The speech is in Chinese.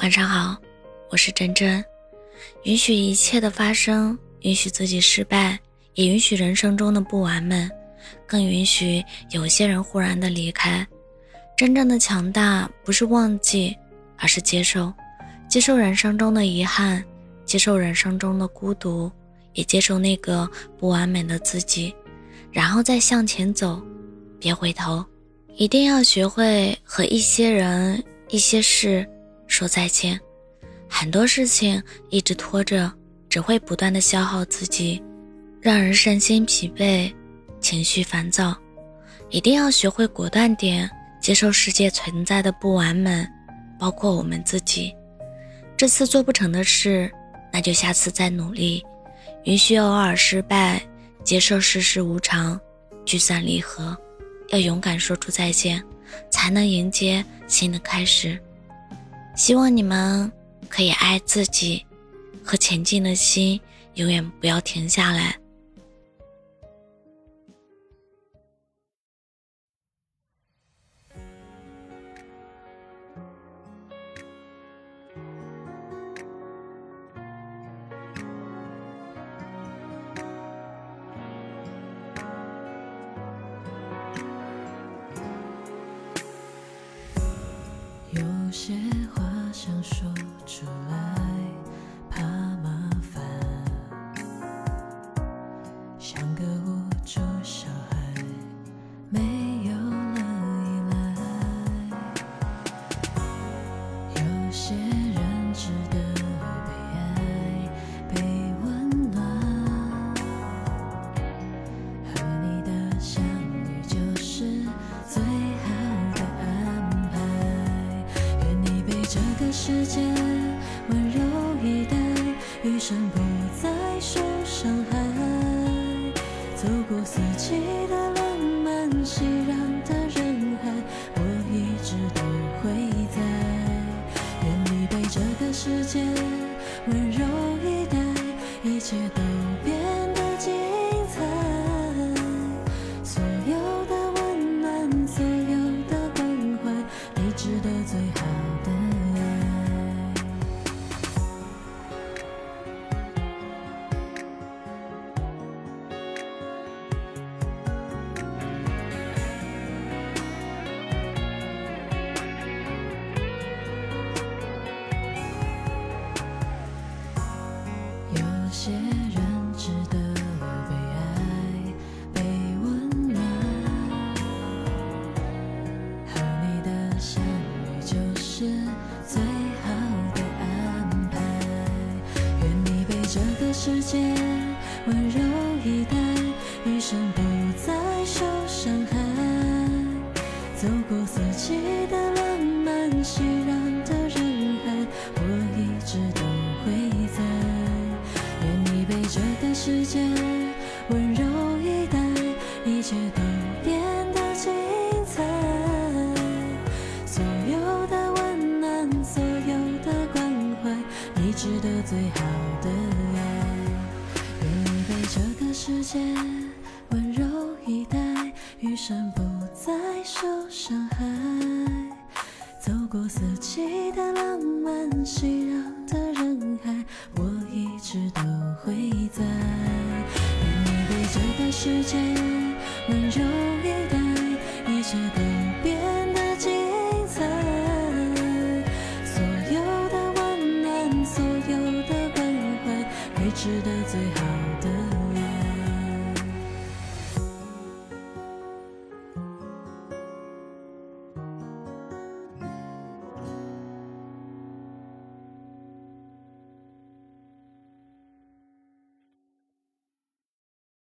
晚上好，我是真真。允许一切的发生，允许自己失败，也允许人生中的不完美，更允许有些人忽然的离开。真正的强大不是忘记，而是接受，接受人生中的遗憾，接受人生中的孤独，也接受那个不完美的自己，然后再向前走，别回头。一定要学会和一些人、一些事说再见。很多事情一直拖着，只会不断的消耗自己，让人身心疲惫、情绪烦躁。一定要学会果断点，接受世界存在的不完美，包括我们自己。这次做不成的事，那就下次再努力。允许偶尔失败，接受世事无常，聚散离合。要勇敢说出再见，才能迎接新的开始。希望你们可以爱自己，和前进的心永远不要停下来。有些话想说出来，世界温柔以待，余生不再受伤害。走过四季的最好的爱。愿你被这个世界温柔以待，余生不再受伤害。走过四季的浪漫，熙攘的人海，我一直都会在。愿你被这个世界